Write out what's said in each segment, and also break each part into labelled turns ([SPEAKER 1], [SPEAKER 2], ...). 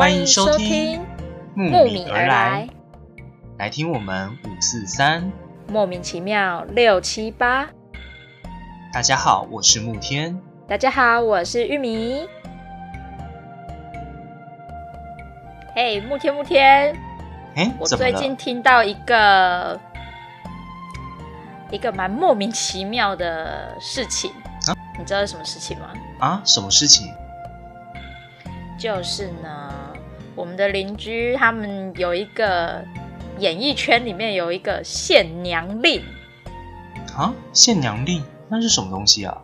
[SPEAKER 1] 欢迎收听慕名而来，来听我们五四三
[SPEAKER 2] 莫名其妙六七八。
[SPEAKER 1] 大家好，我是慕天。
[SPEAKER 2] 大家好，我是玉米。嘿，慕天慕天，
[SPEAKER 1] 哎，
[SPEAKER 2] 我最近听到一个一个蛮莫名其妙的事情啊，你知道是什么事情吗？
[SPEAKER 1] 啊，什么事情？
[SPEAKER 2] 就是呢，我们的邻居他们有一个演艺圈里面有一个限娘令
[SPEAKER 1] 啊，限娘令那是什么东西啊？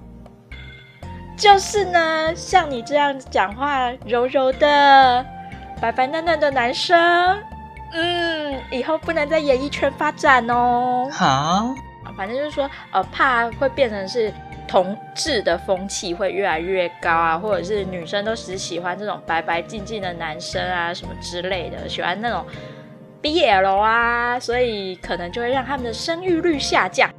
[SPEAKER 2] 就是呢，像你这样讲话柔柔的、白白嫩嫩的男生，嗯，以后不能在演艺圈发展哦。
[SPEAKER 1] 哈，
[SPEAKER 2] 反正就是说，呃，怕会变成是。同志的风气会越来越高啊，或者是女生都只喜欢这种白白净净的男生啊，什么之类的，喜欢那种 BL 啊，所以可能就会让他们的生育率下降。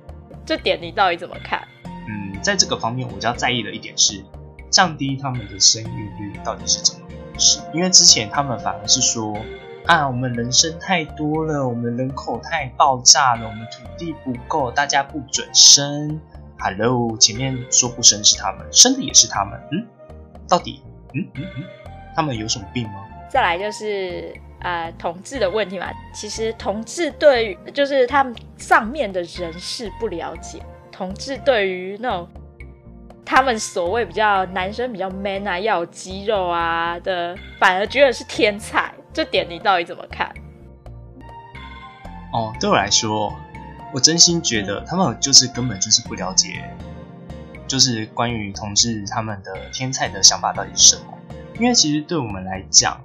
[SPEAKER 2] 这点你到底怎么看？
[SPEAKER 1] 嗯，在这个方面，我比较在意的一点是降低他们的生育率到底是怎么回事？因为之前他们反而是说啊，我们人生太多了，我们人口太爆炸了，我们土地不够，大家不准生。Hello，前面说不生是他们，生的也是他们，嗯，到底，嗯嗯嗯，他们有什么病吗？
[SPEAKER 2] 再来就是呃同志的问题嘛，其实同志对于就是他们上面的人士不了解，同志对于那种他们所谓比较男生比较 man 啊，要有肌肉啊的，反而觉得是天才，这点你到底怎么看？
[SPEAKER 1] 哦，对我来说。我真心觉得他们就是根本就是不了解，就是关于同志他们的天才的想法到底是什么。因为其实对我们来讲，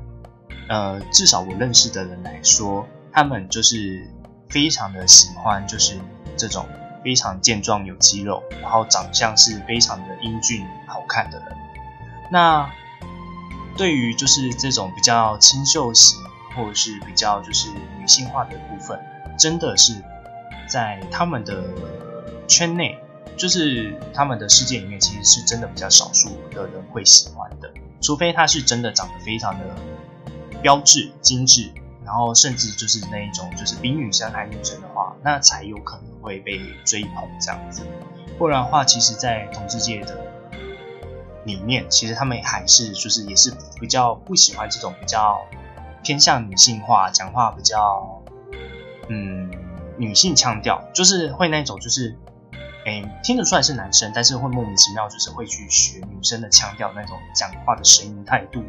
[SPEAKER 1] 呃，至少我认识的人来说，他们就是非常的喜欢，就是这种非常健壮有肌肉，然后长相是非常的英俊好看的人。那对于就是这种比较清秀型或者是比较就是女性化的部分，真的是。在他们的圈内，就是他们的世界里面，其实是真的比较少数的人会喜欢的，除非他是真的长得非常的标致、精致，然后甚至就是那一种就是比女生还女生的话，那才有可能会被追捧这样子。不然的话，其实，在同志界的里面，其实他们还是就是也是比较不喜欢这种比较偏向女性化、讲话比较。女性腔调就是会那种，就是，哎，听得出来是男生，但是会莫名其妙，就是会去学女生的腔调那种讲话的声音态度，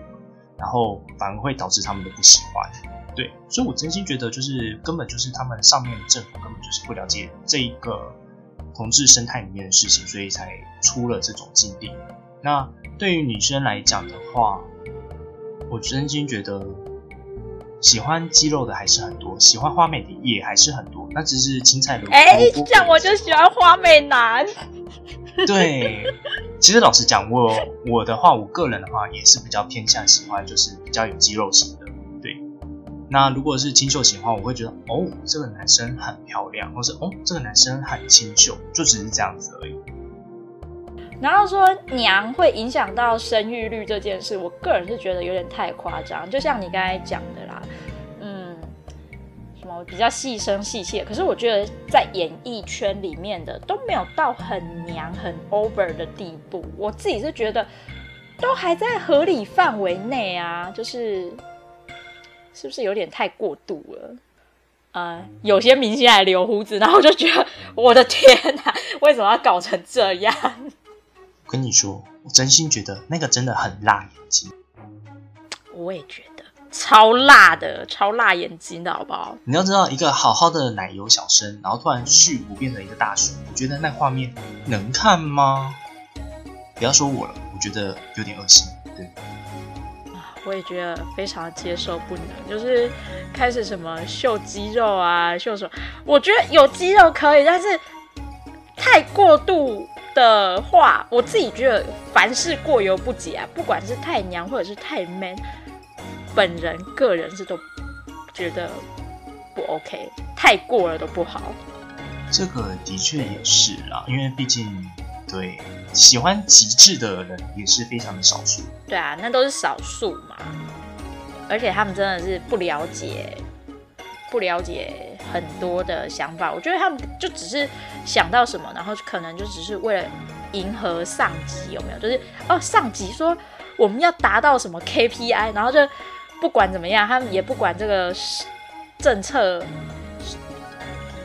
[SPEAKER 1] 然后反而会导致他们的不喜欢。对，所以我真心觉得，就是根本就是他们上面的政府根本就是不了解这一个同志生态里面的事情，所以才出了这种禁令。那对于女生来讲的话，我真心觉得。喜欢肌肉的还是很多，喜欢花美的也还是很多，那只是青菜萝卜。哎、
[SPEAKER 2] 欸，这样我就喜欢花美男。
[SPEAKER 1] 对，其实老实讲，我我的话，我个人的话也是比较偏向喜欢，就是比较有肌肉型的。对，那如果是清秀型的话，我会觉得哦，这个男生很漂亮，或是哦，这个男生很清秀，就只是这样子而已。
[SPEAKER 2] 然后说娘会影响到生育率这件事，我个人是觉得有点太夸张。就像你刚才讲的什么比较细声细气，可是我觉得在演艺圈里面的都没有到很娘很 over 的地步。我自己是觉得都还在合理范围内啊，就是是不是有点太过度了？呃，有些明星还留胡子，然后我就觉得我的天哪，为什么要搞成这样？
[SPEAKER 1] 跟你说，我真心觉得那个真的很辣眼睛。
[SPEAKER 2] 我也觉得超辣的，超辣眼睛的好不好？
[SPEAKER 1] 你要知道，一个好好的奶油小生，然后突然蓄骨变成一个大叔，我觉得那画面能看吗？不要说我了，我觉得有点恶心。对，
[SPEAKER 2] 我也觉得非常接受不能，就是开始什么秀肌肉啊，秀什么？我觉得有肌肉可以，但是太过度。的话，我自己觉得凡事过犹不及啊，不管是太娘或者是太 man，本人个人是都觉得不 OK，太过了都不好。
[SPEAKER 1] 这个的确也是啦，因为毕竟对喜欢极致的人也是非常的少数。
[SPEAKER 2] 对啊，那都是少数嘛。而且他们真的是不了解，不了解很多的想法。我觉得他们就只是想到什么，然后可能就只是为了迎合上级，有没有？就是哦，上级说我们要达到什么 KPI，然后就不管怎么样，他们也不管这个政策。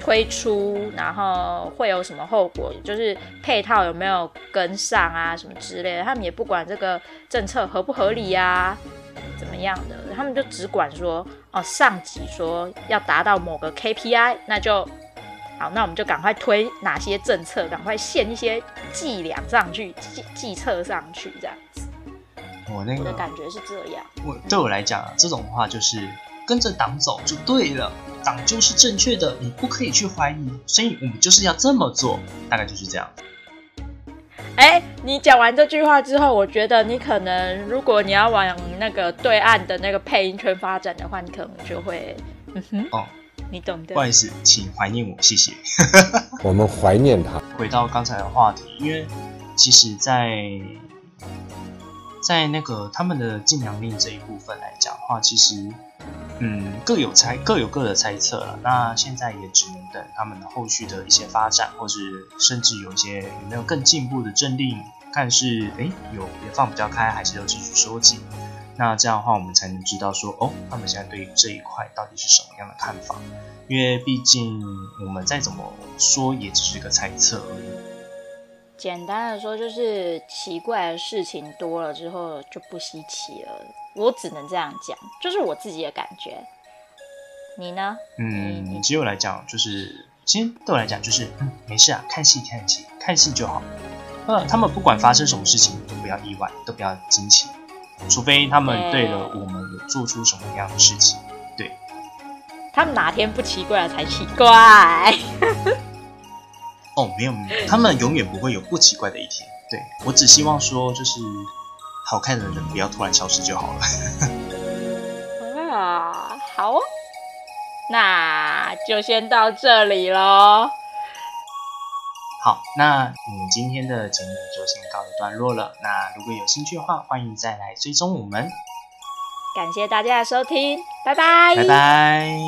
[SPEAKER 2] 推出，然后会有什么后果？就是配套有没有跟上啊，什么之类的，他们也不管这个政策合不合理啊，怎么样的，他们就只管说哦，上级说要达到某个 KPI，那就好，那我们就赶快推哪些政策，赶快献一些计量上去，计计策上去，这样。
[SPEAKER 1] 我那个
[SPEAKER 2] 的感觉是这样。
[SPEAKER 1] 我对我来讲，这种话就是跟着党走就对了。党就是正确的，你不可以去怀疑，所以我们就是要这么做，大概就是这样。
[SPEAKER 2] 哎、欸，你讲完这句话之后，我觉得你可能，如果你要往那个对岸的那个配音圈发展的话，你可能就会，嗯哼，哦，你懂的。
[SPEAKER 1] 不好意思，请怀念我，谢谢。
[SPEAKER 3] 我们怀念他。
[SPEAKER 1] 回到刚才的话题，因为其实在，在那个他们的禁娘令这一部分来讲的话，其实。嗯，各有猜，各有各的猜测了。那现在也只能等他们的后续的一些发展，或是甚至有一些有没有更进一步的政令，看是诶有也放比较开，还是要继续收紧。那这样的话，我们才能知道说哦，他们现在对于这一块到底是什么样的看法？因为毕竟我们再怎么说，也只是个猜测而已。
[SPEAKER 2] 简单的说，就是奇怪的事情多了之后就不稀奇了。我只能这样讲，就是我自己的感觉。你呢？
[SPEAKER 1] 嗯，其实我来讲，就是其实对我来讲，就是嗯，没事啊，看戏看戏看戏就好。呃，他们不管发生什么事情，都不要意外，都不要惊奇，除非他们对了我们有做出什么样的事情。对，
[SPEAKER 2] 他们哪天不奇怪了才奇怪。
[SPEAKER 1] 哦，没有没有，他们永远不会有不奇怪的一天。对，我只希望说，就是。好看的人不要突然消失就好了。
[SPEAKER 2] 啊，好哦，那就先到这里喽。
[SPEAKER 1] 好，那我们今天的节目就先告一段落了。那如果有兴趣的话，欢迎再来追踪我们。
[SPEAKER 2] 感谢大家的收听，拜拜，
[SPEAKER 1] 拜拜。